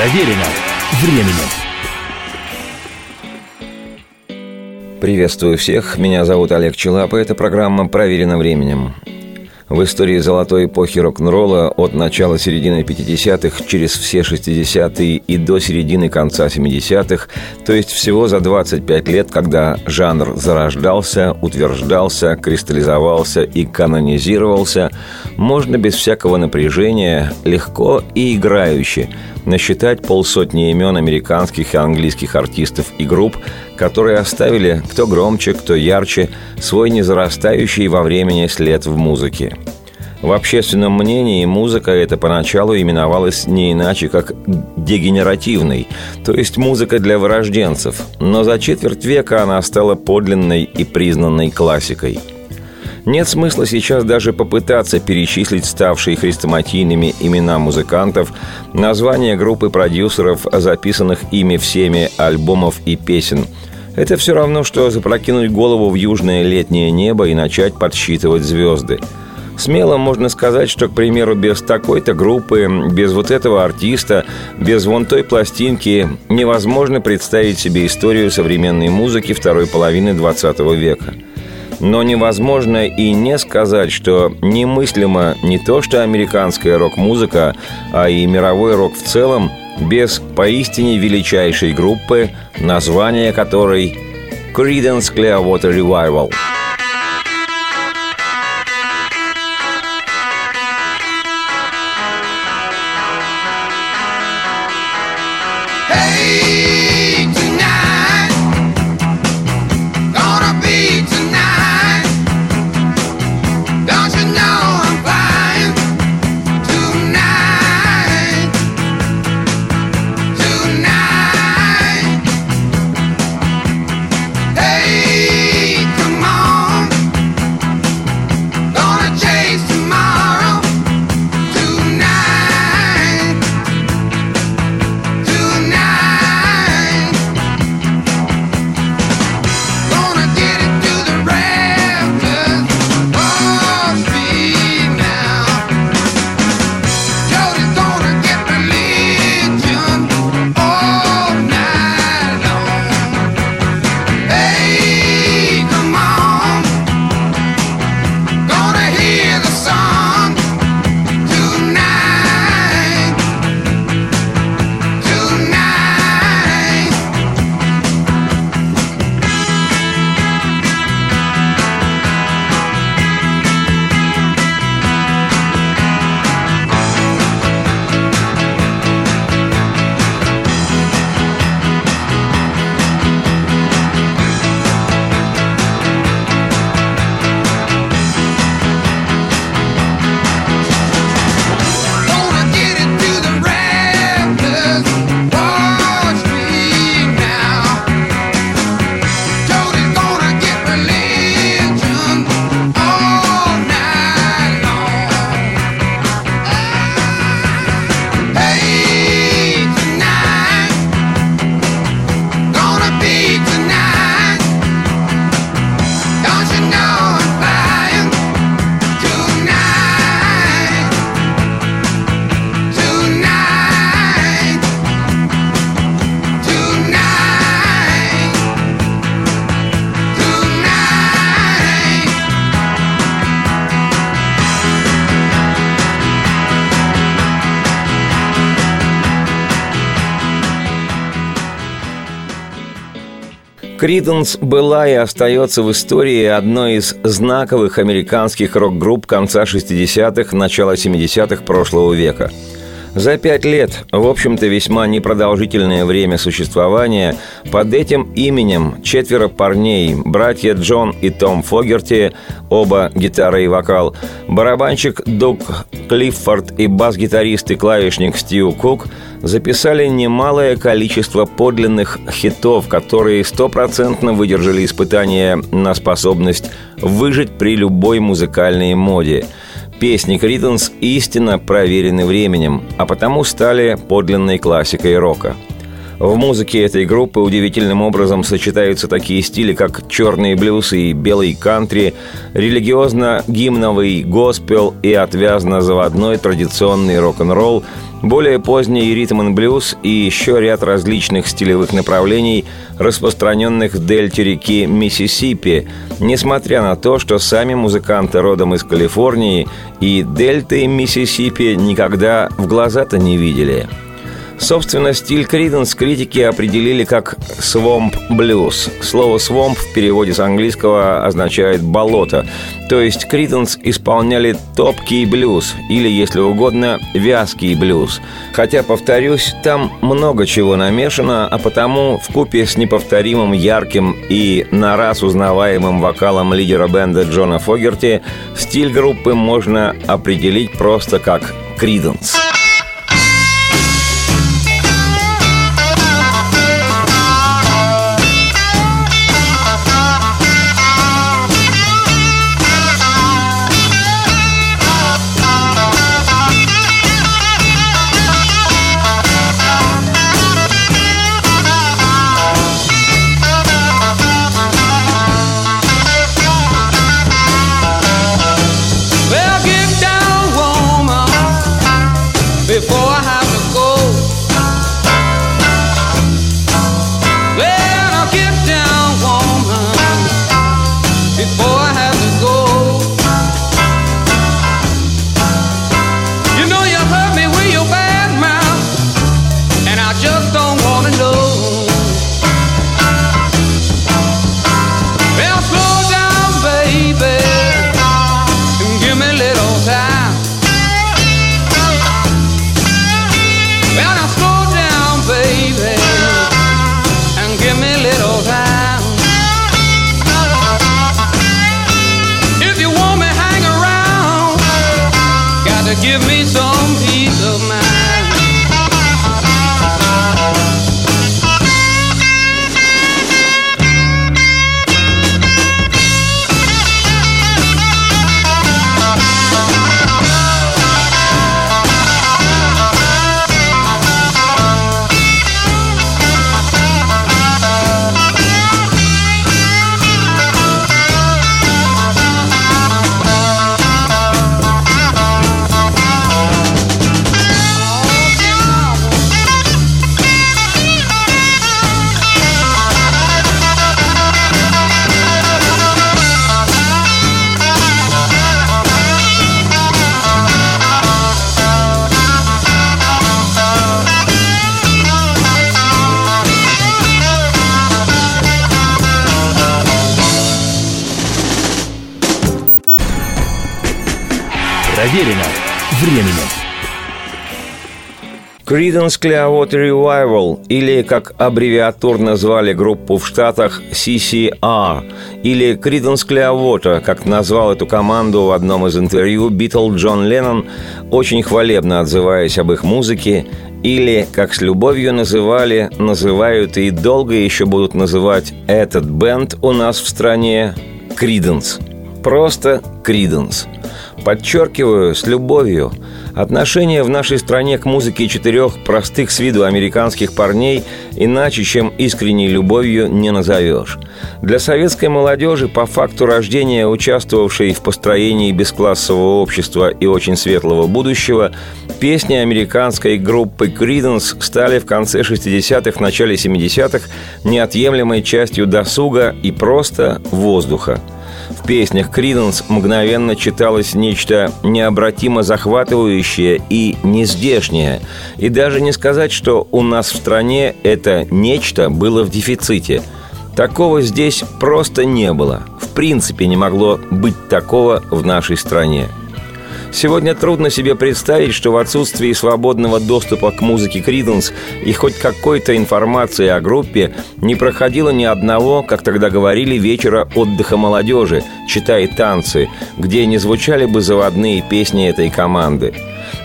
Проверено временем. Приветствую всех, меня зовут Олег Челап, и это программа «Проверено временем». В истории золотой эпохи рок-н-ролла от начала середины 50-х через все 60-е и до середины конца 70-х, то есть всего за 25 лет, когда жанр зарождался, утверждался, кристаллизовался и канонизировался, можно без всякого напряжения, легко и играюще насчитать полсотни имен американских и английских артистов и групп, которые оставили кто громче, кто ярче свой незарастающий во времени след в музыке. В общественном мнении музыка эта поначалу именовалась не иначе, как дегенеративной, то есть музыка для вырожденцев, но за четверть века она стала подлинной и признанной классикой – нет смысла сейчас даже попытаться перечислить ставшие хрестоматийными имена музыкантов, названия группы продюсеров, записанных ими всеми альбомов и песен. Это все равно, что запрокинуть голову в южное летнее небо и начать подсчитывать звезды. Смело можно сказать, что, к примеру, без такой-то группы, без вот этого артиста, без вон той пластинки невозможно представить себе историю современной музыки второй половины 20 века – но невозможно и не сказать, что немыслимо не то что американская рок-музыка, а и мировой рок в целом без поистине величайшей группы, название которой Creedence Clearwater Revival. Криденс была и остается в истории одной из знаковых американских рок-групп конца 60-х, начала 70-х прошлого века – за пять лет, в общем-то весьма непродолжительное время существования, под этим именем четверо парней, братья Джон и Том Фогерти, оба гитара и вокал, барабанщик Дуг Клиффорд и бас-гитарист и клавишник Стью Кук записали немалое количество подлинных хитов, которые стопроцентно выдержали испытания на способность выжить при любой музыкальной моде – Песни Криденс истинно проверены временем, а потому стали подлинной классикой рока. В музыке этой группы удивительным образом сочетаются такие стили, как черный блюз и белый кантри, религиозно-гимновый госпел и отвязно-заводной традиционный рок-н-ролл, более поздний ритм и блюз и еще ряд различных стилевых направлений, распространенных в дельте реки Миссисипи, несмотря на то, что сами музыканты родом из Калифорнии и дельты Миссисипи никогда в глаза-то не видели – Собственно, стиль Криденс критики определили как «swamp blues». Слово «swamp» в переводе с английского означает «болото». То есть Криденс исполняли топкий блюз, или, если угодно, вязкий блюз. Хотя, повторюсь, там много чего намешано, а потому в купе с неповторимым ярким и на раз узнаваемым вокалом лидера бенда Джона Фогерти стиль группы можно определить просто как «Криденс». Creedence Clearwater Revival, или, как аббревиатурно звали группу в Штатах, CCR, или Creedence Clearwater, как назвал эту команду в одном из интервью Битл Джон Леннон, очень хвалебно отзываясь об их музыке, или, как с любовью называли, называют и долго еще будут называть этот бенд у нас в стране Creedence. Просто Creedence – Подчеркиваю, с любовью. Отношение в нашей стране к музыке четырех простых с виду американских парней иначе, чем искренней любовью, не назовешь. Для советской молодежи, по факту рождения, участвовавшей в построении бесклассового общества и очень светлого будущего, песни американской группы Creedence стали в конце 60-х, начале 70-х неотъемлемой частью досуга и просто воздуха – в песнях Криденс мгновенно читалось нечто необратимо захватывающее и нездешнее. И даже не сказать, что у нас в стране это нечто было в дефиците. Такого здесь просто не было. В принципе не могло быть такого в нашей стране. Сегодня трудно себе представить, что в отсутствии свободного доступа к музыке Криденс и хоть какой-то информации о группе не проходило ни одного, как тогда говорили, вечера отдыха молодежи, читая танцы, где не звучали бы заводные песни этой команды.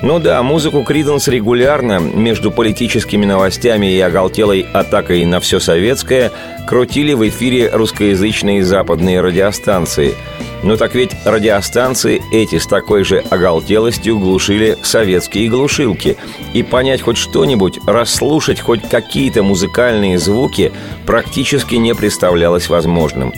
Ну да, музыку Криденс регулярно между политическими новостями и оголтелой атакой на все советское крутили в эфире русскоязычные западные радиостанции – Но так ведь радиостанции эти с такой же оголтелостью глушили советские глушилки. И понять хоть что-нибудь, расслушать хоть какие-то музыкальные звуки практически не представлялось возможным.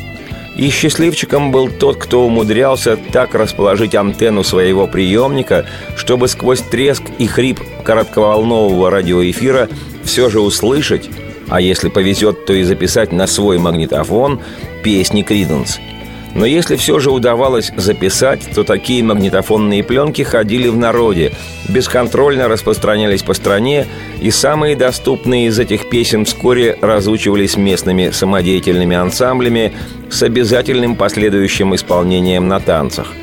И счастливчиком был тот, кто умудрялся так расположить антенну своего приемника, чтобы сквозь треск и хрип коротковолнового радиоэфира все же услышать, а если повезет, то и записать на свой магнитофон песни Криденс – но если все же удавалось записать, то такие магнитофонные пленки ходили в народе, бесконтрольно распространялись по стране, и самые доступные из этих песен вскоре разучивались местными самодеятельными ансамблями с обязательным последующим исполнением на танцах.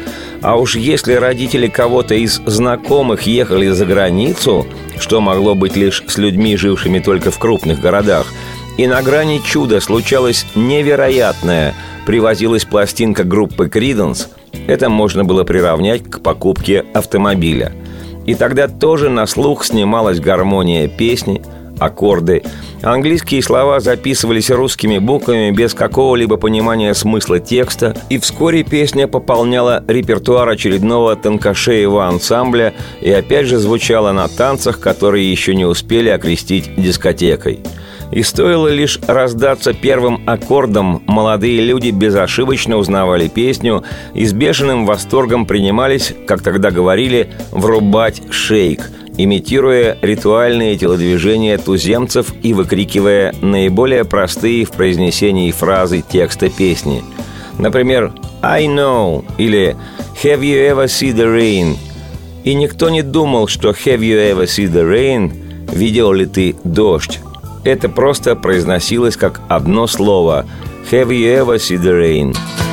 А уж если родители кого-то из знакомых ехали за границу, что могло быть лишь с людьми, жившими только в крупных городах, и на грани чуда случалось невероятное – привозилась пластинка группы Криденс, это можно было приравнять к покупке автомобиля. И тогда тоже на слух снималась гармония песни, аккорды. Английские слова записывались русскими буквами без какого-либо понимания смысла текста, и вскоре песня пополняла репертуар очередного тонкошеевого ансамбля и опять же звучала на танцах, которые еще не успели окрестить дискотекой – и стоило лишь раздаться первым аккордом, молодые люди безошибочно узнавали песню и с бешеным восторгом принимались, как тогда говорили, врубать шейк, имитируя ритуальные телодвижения туземцев и выкрикивая наиболее простые в произнесении фразы текста песни. Например, «I know» или «Have you ever seen the rain?» И никто не думал, что «Have you ever seen the rain?» «Видел ли ты дождь?» Это просто произносилось как одно слово «Have you ever seen the rain?»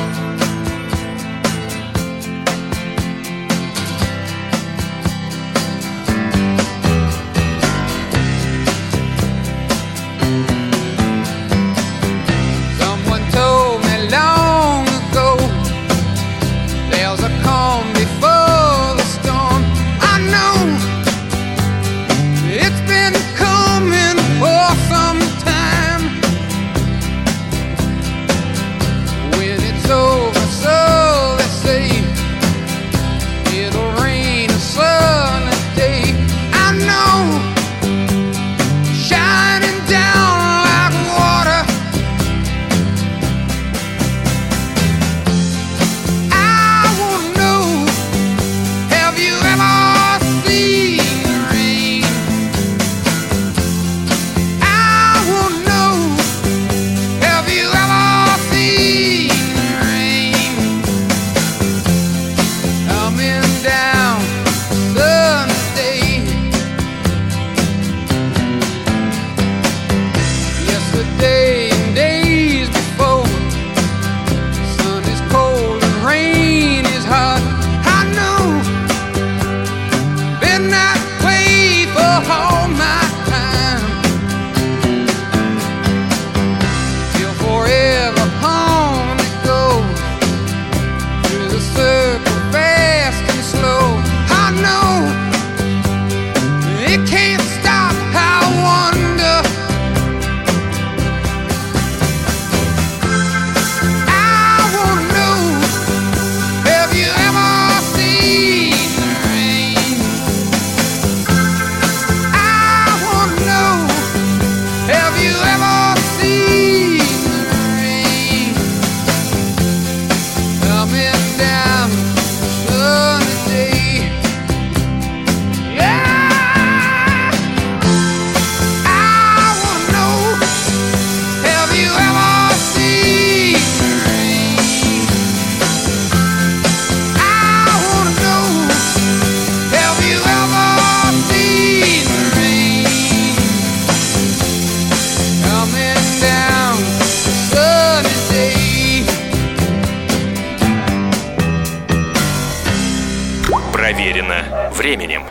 временем.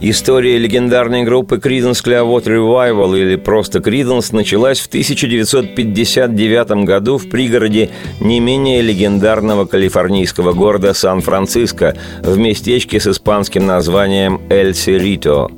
История легендарной группы Creedence Clearwater Revival или просто Creedence началась в 1959 году в пригороде не менее легендарного калифорнийского города Сан-Франциско в местечке с испанским названием Эль Серито.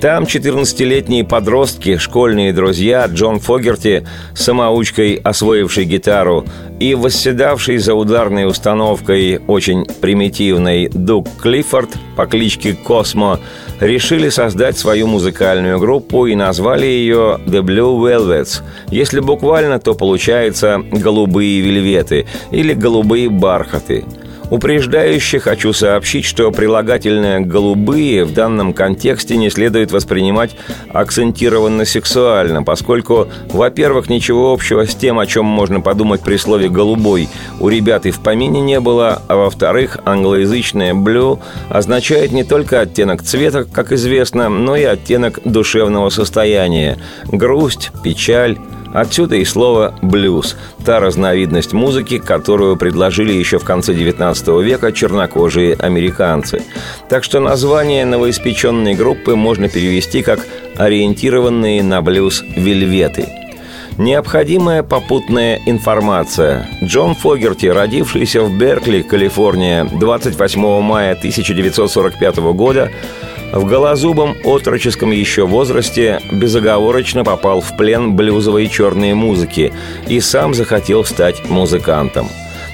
Там 14-летние подростки, школьные друзья Джон Фогерти, самоучкой освоивший гитару, и восседавший за ударной установкой очень примитивный Дук Клиффорд по кличке Космо решили создать свою музыкальную группу и назвали ее The Blue Velvets. Если буквально, то получается «голубые вельветы» или «голубые бархаты». Упреждающе хочу сообщить, что прилагательное «голубые» в данном контексте не следует воспринимать акцентированно сексуально, поскольку, во-первых, ничего общего с тем, о чем можно подумать при слове «голубой» у ребят и в помине не было, а во-вторых, англоязычное «blue» означает не только оттенок цвета, как известно, но и оттенок душевного состояния – грусть, печаль, Отсюда и слово «блюз» – та разновидность музыки, которую предложили еще в конце XIX века чернокожие американцы. Так что название новоиспеченной группы можно перевести как «ориентированные на блюз вельветы». Необходимая попутная информация. Джон Фогерти, родившийся в Беркли, Калифорния, 28 мая 1945 года, в голозубом отроческом еще возрасте безоговорочно попал в плен блюзовой черной музыки и сам захотел стать музыкантом.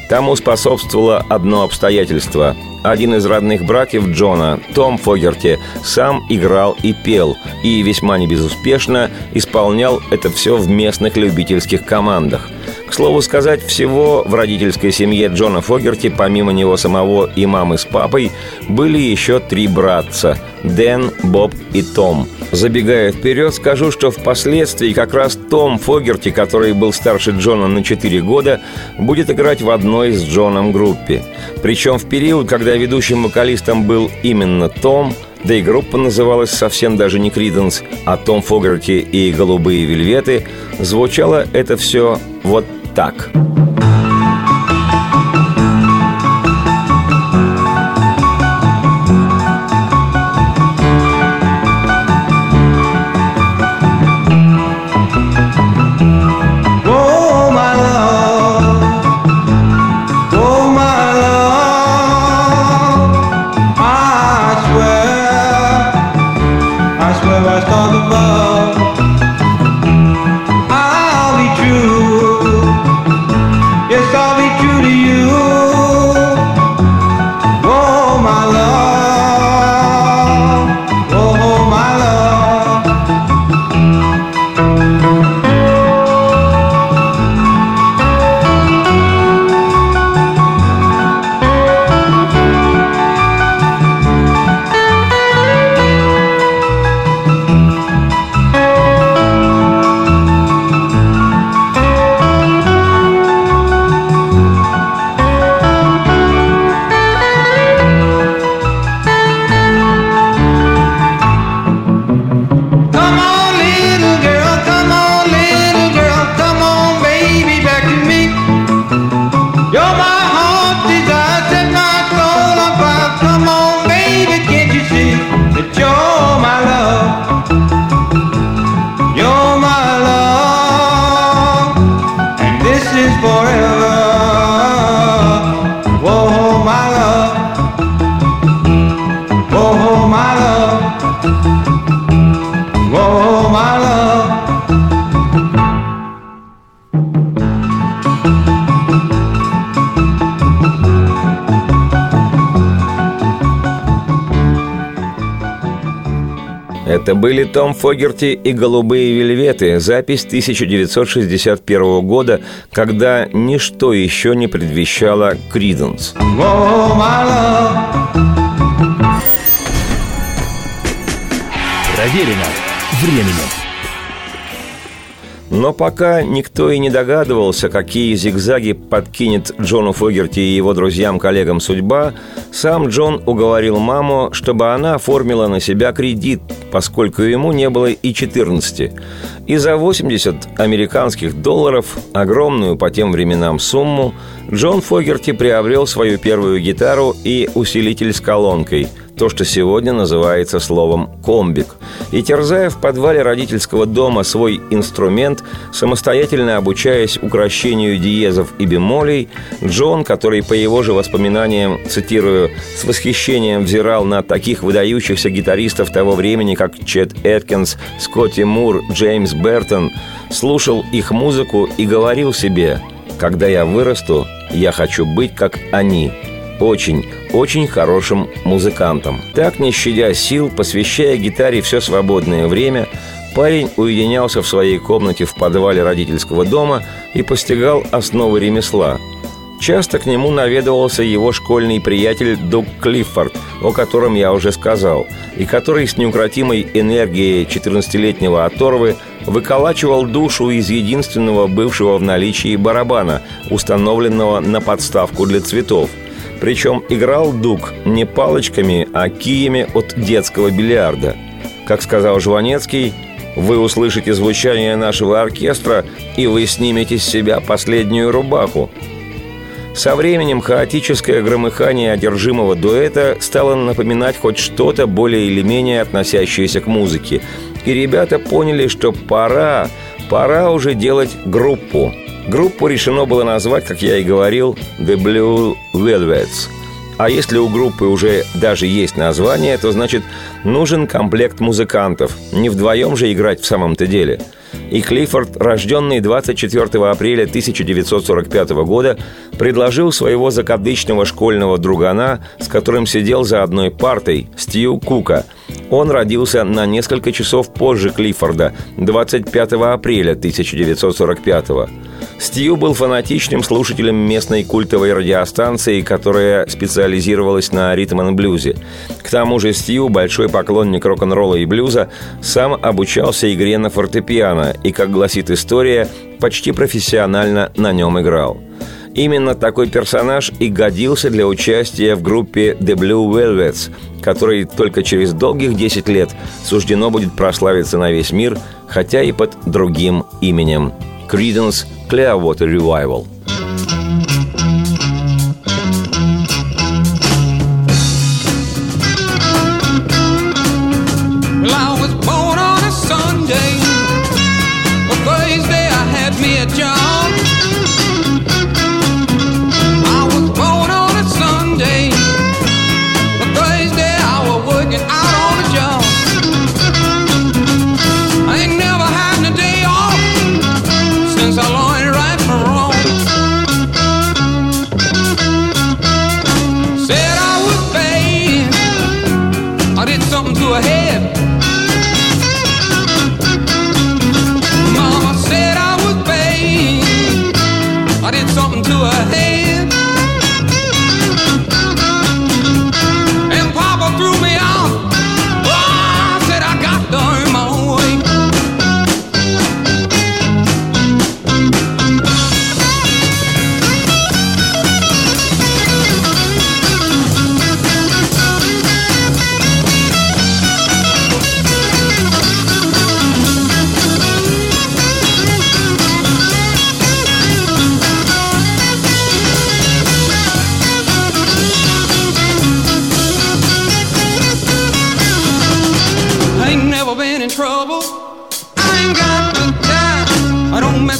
Тому способствовало одно обстоятельство. Один из родных братьев Джона, Том Фогерти, сам играл и пел, и весьма небезуспешно исполнял это все в местных любительских командах – к слову сказать, всего в родительской семье Джона Фогерти, помимо него самого и мамы с папой, были еще три братца – Дэн, Боб и Том. Забегая вперед, скажу, что впоследствии как раз Том Фогерти, который был старше Джона на 4 года, будет играть в одной с Джоном группе. Причем в период, когда ведущим вокалистом был именно Том – да и группа называлась совсем даже не Криденс, а Том Фогерти и «Голубые вельветы», звучало это все вот так. Это были Том Фогерти и «Голубые вельветы», запись 1961 года, когда ничто еще не предвещало «Криденс». Проверено временем. Но пока никто и не догадывался, какие зигзаги подкинет Джону Фогерти и его друзьям-коллегам судьба, сам Джон уговорил маму, чтобы она оформила на себя кредит, поскольку ему не было и 14. И за 80 американских долларов, огромную по тем временам сумму, Джон Фогерти приобрел свою первую гитару и усилитель с колонкой – то, что сегодня называется словом «комбик». И терзая в подвале родительского дома свой инструмент, самостоятельно обучаясь укращению диезов и бемолей, Джон, который по его же воспоминаниям, цитирую, «с восхищением взирал на таких выдающихся гитаристов того времени, как Чет Эткинс, Скотти Мур, Джеймс Бертон, слушал их музыку и говорил себе «Когда я вырасту, я хочу быть как они», очень, очень хорошим музыкантом. Так, не щадя сил, посвящая гитаре все свободное время, парень уединялся в своей комнате в подвале родительского дома и постигал основы ремесла. Часто к нему наведывался его школьный приятель Дуг Клиффорд, о котором я уже сказал, и который с неукротимой энергией 14-летнего оторвы выколачивал душу из единственного бывшего в наличии барабана, установленного на подставку для цветов – причем играл Дуг не палочками, а киями от детского бильярда. Как сказал Жванецкий, вы услышите звучание нашего оркестра, и вы снимете с себя последнюю рубаху. Со временем хаотическое громыхание одержимого дуэта стало напоминать хоть что-то более или менее относящееся к музыке. И ребята поняли, что пора, пора уже делать группу. Группу решено было назвать, как я и говорил, The Blue Velvets. А если у группы уже даже есть название, то значит нужен комплект музыкантов. Не вдвоем же играть в самом-то деле. И Клиффорд, рожденный 24 апреля 1945 года, предложил своего закадычного школьного другана, с которым сидел за одной партой, Стью Кука – он родился на несколько часов позже Клиффорда, 25 апреля 1945 -го. Стью был фанатичным слушателем местной культовой радиостанции, которая специализировалась на ритм-н-блюзе. К тому же Стью, большой поклонник рок-н-ролла и блюза, сам обучался игре на фортепиано и, как гласит история, почти профессионально на нем играл. Именно такой персонаж и годился для участия в группе The Blue Velvets, которой только через долгих 10 лет суждено будет прославиться на весь мир, хотя и под другим именем – Creedence Clearwater Revival –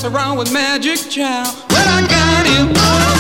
around with magic child. Well, I got him.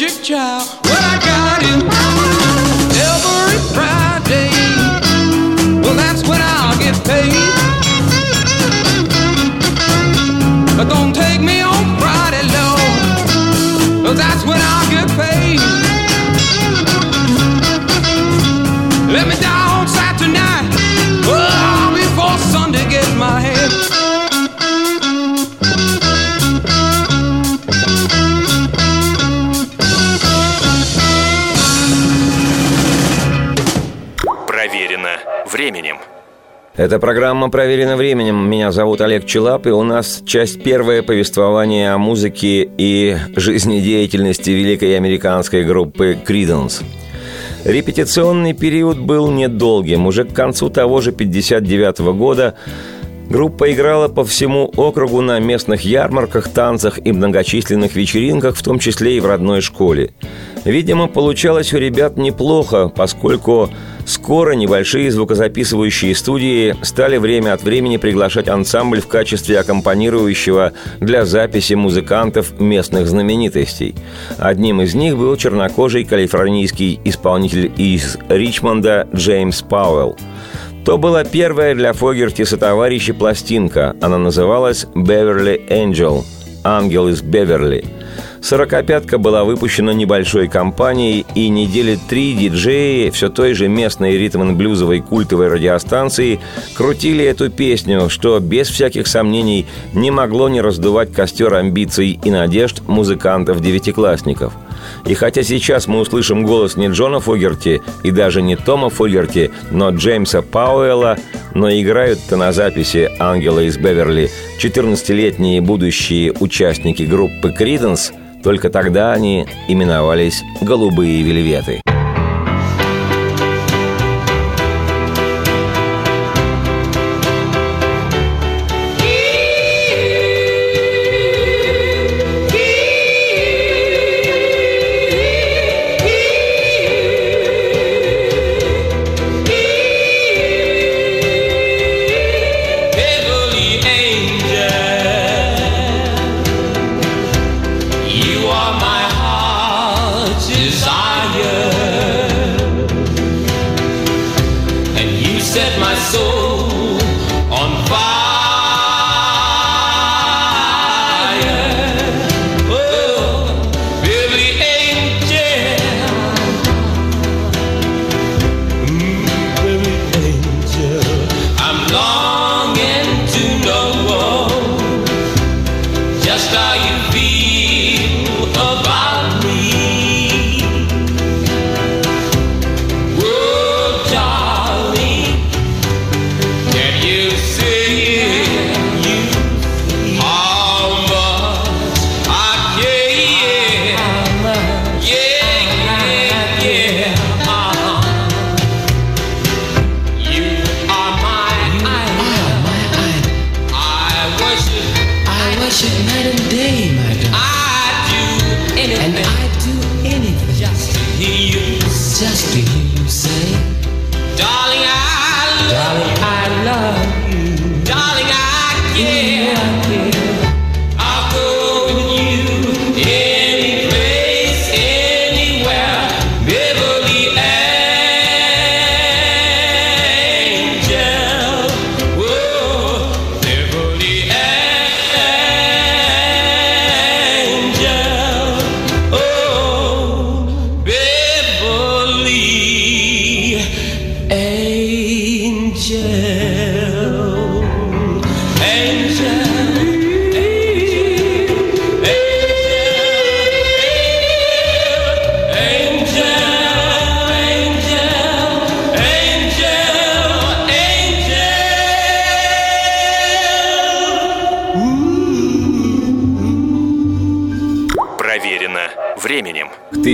magic child. Well, I got him every Friday. Well, that's when I'll get paid. But don't take me on Friday, Lord. Well, that's when I'll get paid. Это программа «Проверено временем». Меня зовут Олег Челап, и у нас часть первая повествования о музыке и жизнедеятельности великой американской группы «Криденс». Репетиционный период был недолгим. Уже к концу того же 59 -го года Группа играла по всему округу на местных ярмарках, танцах и многочисленных вечеринках, в том числе и в родной школе. Видимо, получалось у ребят неплохо, поскольку скоро небольшие звукозаписывающие студии стали время от времени приглашать ансамбль в качестве аккомпанирующего для записи музыкантов местных знаменитостей. Одним из них был чернокожий калифорнийский исполнитель из Ричмонда Джеймс Пауэлл. То была первая для Фогерти сотоварища пластинка. Она называлась «Беверли Angel» – «Ангел из Беверли». Сорокопятка была выпущена небольшой компанией, и недели три диджеи все той же местной ритм-блюзовой культовой радиостанции крутили эту песню, что без всяких сомнений не могло не раздувать костер амбиций и надежд музыкантов-девятиклассников – и хотя сейчас мы услышим голос не Джона Фогерти и даже не Тома Фогерти, но Джеймса Пауэлла, но играют-то на записи «Ангела из Беверли» 14-летние будущие участники группы «Криденс», только тогда они именовались «Голубые вельветы». Временем.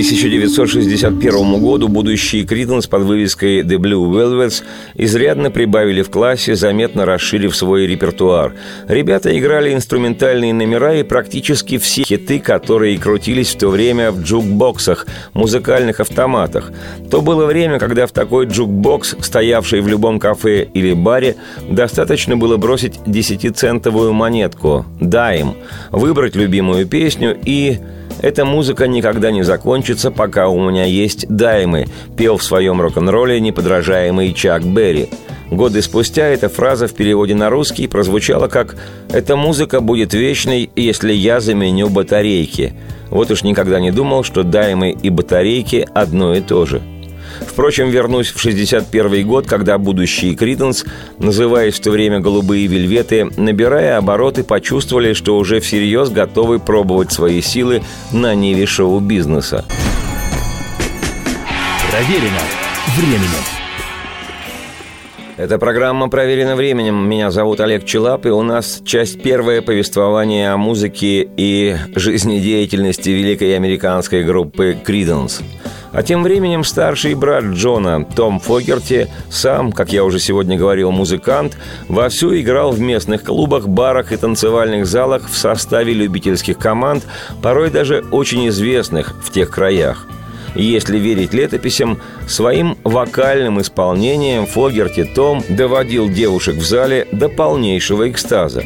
1961 году будущие Creedence под вывеской The Blue Velvets изрядно прибавили в классе, заметно расширив свой репертуар. Ребята играли инструментальные номера и практически все хиты, которые крутились в то время в джукбоксах, музыкальных автоматах. То было время, когда в такой джукбокс, стоявший в любом кафе или баре, достаточно было бросить десятицентовую монетку «Дайм», выбрать любимую песню и эта музыка никогда не закончится, пока у меня есть даймы, пел в своем рок-н-ролле неподражаемый Чак Берри. Годы спустя эта фраза в переводе на русский прозвучала как «Эта музыка будет вечной, если я заменю батарейки». Вот уж никогда не думал, что даймы и батарейки одно и то же – Впрочем, вернусь в 61 год, когда будущие Криденс, называясь в то время «Голубые вельветы», набирая обороты, почувствовали, что уже всерьез готовы пробовать свои силы на ниве шоу-бизнеса. Проверено временем. Это программа «Проверено временем». Меня зовут Олег Челап, и у нас часть первая повествования о музыке и жизнедеятельности великой американской группы «Криденс». А тем временем старший брат Джона, Том Фогерти, сам, как я уже сегодня говорил, музыкант, вовсю играл в местных клубах, барах и танцевальных залах в составе любительских команд, порой даже очень известных в тех краях – если верить летописям, своим вокальным исполнением Фогерти Том доводил девушек в зале до полнейшего экстаза.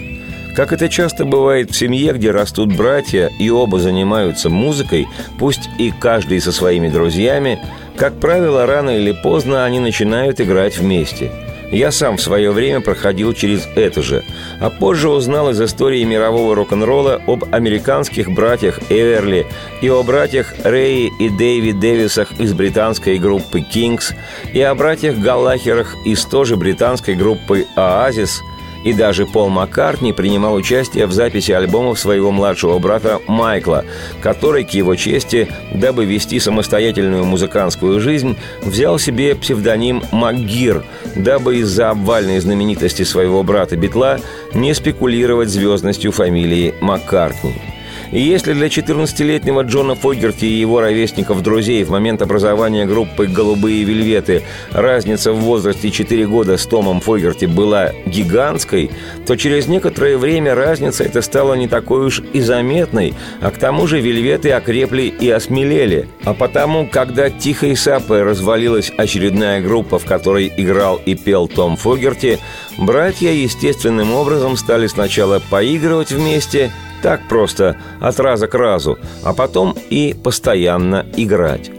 Как это часто бывает в семье, где растут братья и оба занимаются музыкой, пусть и каждый со своими друзьями, как правило, рано или поздно они начинают играть вместе – я сам в свое время проходил через это же, а позже узнал из истории мирового рок-н-ролла об американских братьях Эверли и о братьях Рэи и Дэйви Дэвисах из британской группы Kings и о братьях Галлахерах из тоже британской группы Оазис – и даже Пол Маккартни принимал участие в записи альбомов своего младшего брата Майкла, который, к его чести, дабы вести самостоятельную музыкантскую жизнь, взял себе псевдоним МакГир, дабы из-за обвальной знаменитости своего брата Битла не спекулировать звездностью фамилии Маккартни. И если для 14-летнего Джона Фогерти и его ровесников-друзей в момент образования группы «Голубые вельветы» разница в возрасте 4 года с Томом Фогерти была гигантской, то через некоторое время разница эта стала не такой уж и заметной, а к тому же вельветы окрепли и осмелели. А потому, когда тихой сапой развалилась очередная группа, в которой играл и пел Том Фогерти, братья естественным образом стали сначала поигрывать вместе, так просто, от раза к разу, а потом и постоянно играть.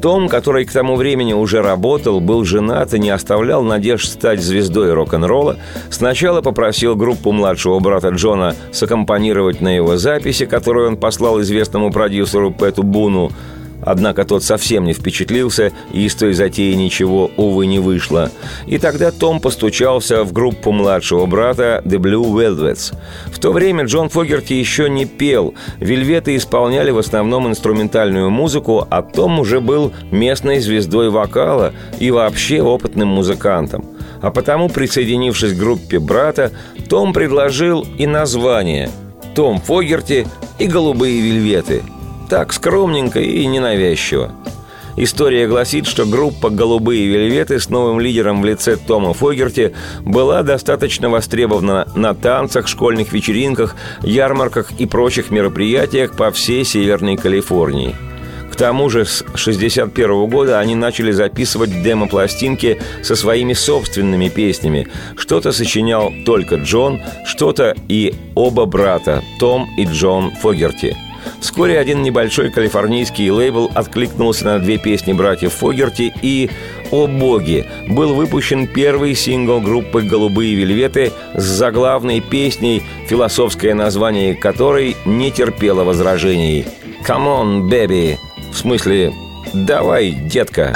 Том, который к тому времени уже работал, был женат и не оставлял надежд стать звездой рок-н-ролла, сначала попросил группу младшего брата Джона саккомпанировать на его записи, которую он послал известному продюсеру Пэту Буну – Однако тот совсем не впечатлился, и из той затеи ничего, увы, не вышло. И тогда Том постучался в группу младшего брата The Blue Velvets. В то время Джон Фогерти еще не пел. Вельветы исполняли в основном инструментальную музыку, а Том уже был местной звездой вокала и вообще опытным музыкантом. А потому, присоединившись к группе брата, Том предложил и название «Том Фогерти и голубые вельветы», так, скромненько и ненавязчиво. История гласит, что группа «Голубые вельветы» с новым лидером в лице Тома Фогерти была достаточно востребована на танцах, школьных вечеринках, ярмарках и прочих мероприятиях по всей Северной Калифорнии. К тому же с 1961 года они начали записывать демо-пластинки со своими собственными песнями. Что-то сочинял только Джон, что-то и оба брата, Том и Джон Фогерти – Вскоре один небольшой калифорнийский лейбл откликнулся на две песни братьев Фогерти и «О боги» был выпущен первый сингл группы «Голубые вельветы» с заглавной песней, философское название которой не терпело возражений. «Come on, baby!» В смысле «Давай, детка!»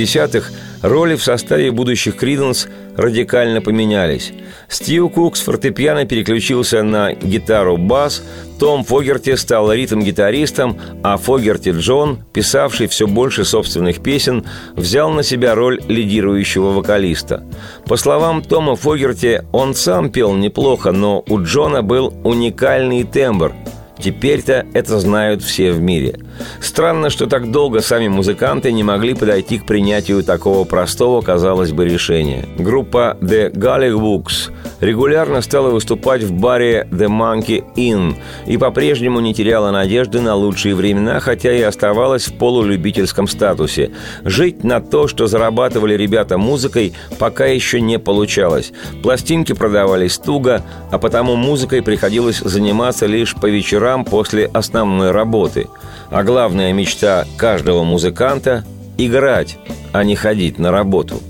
60-х роли в составе будущих Криденс радикально поменялись. Стив Кук с фортепиано переключился на гитару-бас, Том Фогерти стал ритм-гитаристом, а Фогерти Джон, писавший все больше собственных песен, взял на себя роль лидирующего вокалиста. По словам Тома Фогерти, он сам пел неплохо, но у Джона был уникальный тембр – Теперь-то это знают все в мире. Странно, что так долго сами музыканты не могли подойти к принятию такого простого, казалось бы, решения. Группа The Galliwooks регулярно стала выступать в баре The Monkey Inn и по-прежнему не теряла надежды на лучшие времена, хотя и оставалась в полулюбительском статусе. Жить на то, что зарабатывали ребята музыкой, пока еще не получалось. Пластинки продавались туго, а потому музыкой приходилось заниматься лишь по вечерам вечерам после основной работы. А главная мечта каждого музыканта – играть, а не ходить на работу.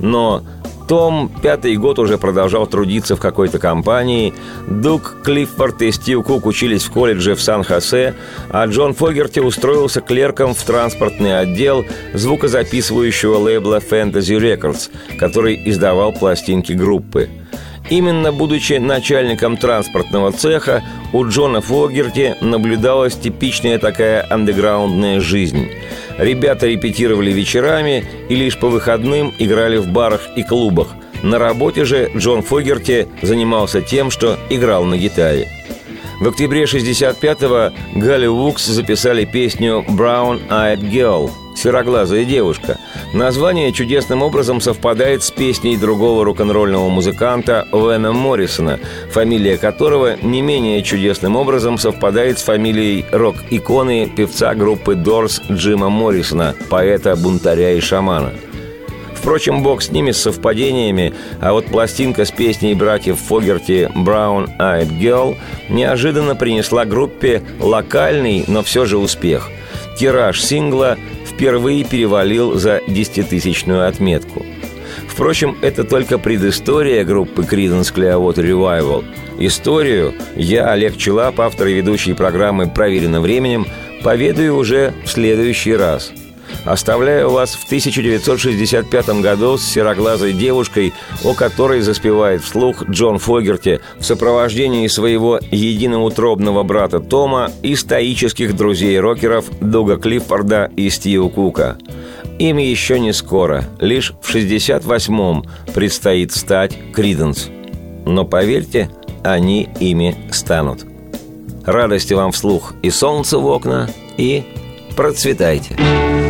Но том пятый год уже продолжал трудиться в какой-то компании, Дук Клиффорд и Стив Кук учились в колледже в Сан-Хосе, а Джон Фогерти устроился клерком в транспортный отдел звукозаписывающего лейбла Fantasy Records, который издавал пластинки группы – Именно будучи начальником транспортного цеха, у Джона Фогерти наблюдалась типичная такая андеграундная жизнь. Ребята репетировали вечерами и лишь по выходным играли в барах и клубах. На работе же Джон Фогерти занимался тем, что играл на гитаре. В октябре 65-го Галли Вукс записали песню «Brown Eyed Girl» «Сероглазая девушка». Название чудесным образом совпадает с песней другого рок-н-ролльного музыканта Вена Моррисона, фамилия которого не менее чудесным образом совпадает с фамилией рок-иконы певца группы Дорс Джима Моррисона, поэта, бунтаря и шамана – Впрочем, бог с ними, с совпадениями, а вот пластинка с песней братьев Фогерти «Brown Eyed Girl» неожиданно принесла группе локальный, но все же успех. Тираж сингла впервые перевалил за десятитысячную отметку. Впрочем, это только предыстория группы Creedence Clearwater Revival. Историю я, Олег Челап, автор и ведущий программы «Проверено временем», поведаю уже в следующий раз – Оставляю вас в 1965 году с сероглазой девушкой, о которой заспевает вслух Джон Фогерти в сопровождении своего единоутробного брата Тома и стоических друзей-рокеров Дуга Клиффорда и Стива Кука. Им еще не скоро, лишь в 68-м предстоит стать Криденс. Но поверьте, они ими станут. Радости вам вслух и солнце в окна, и процветайте! Процветайте!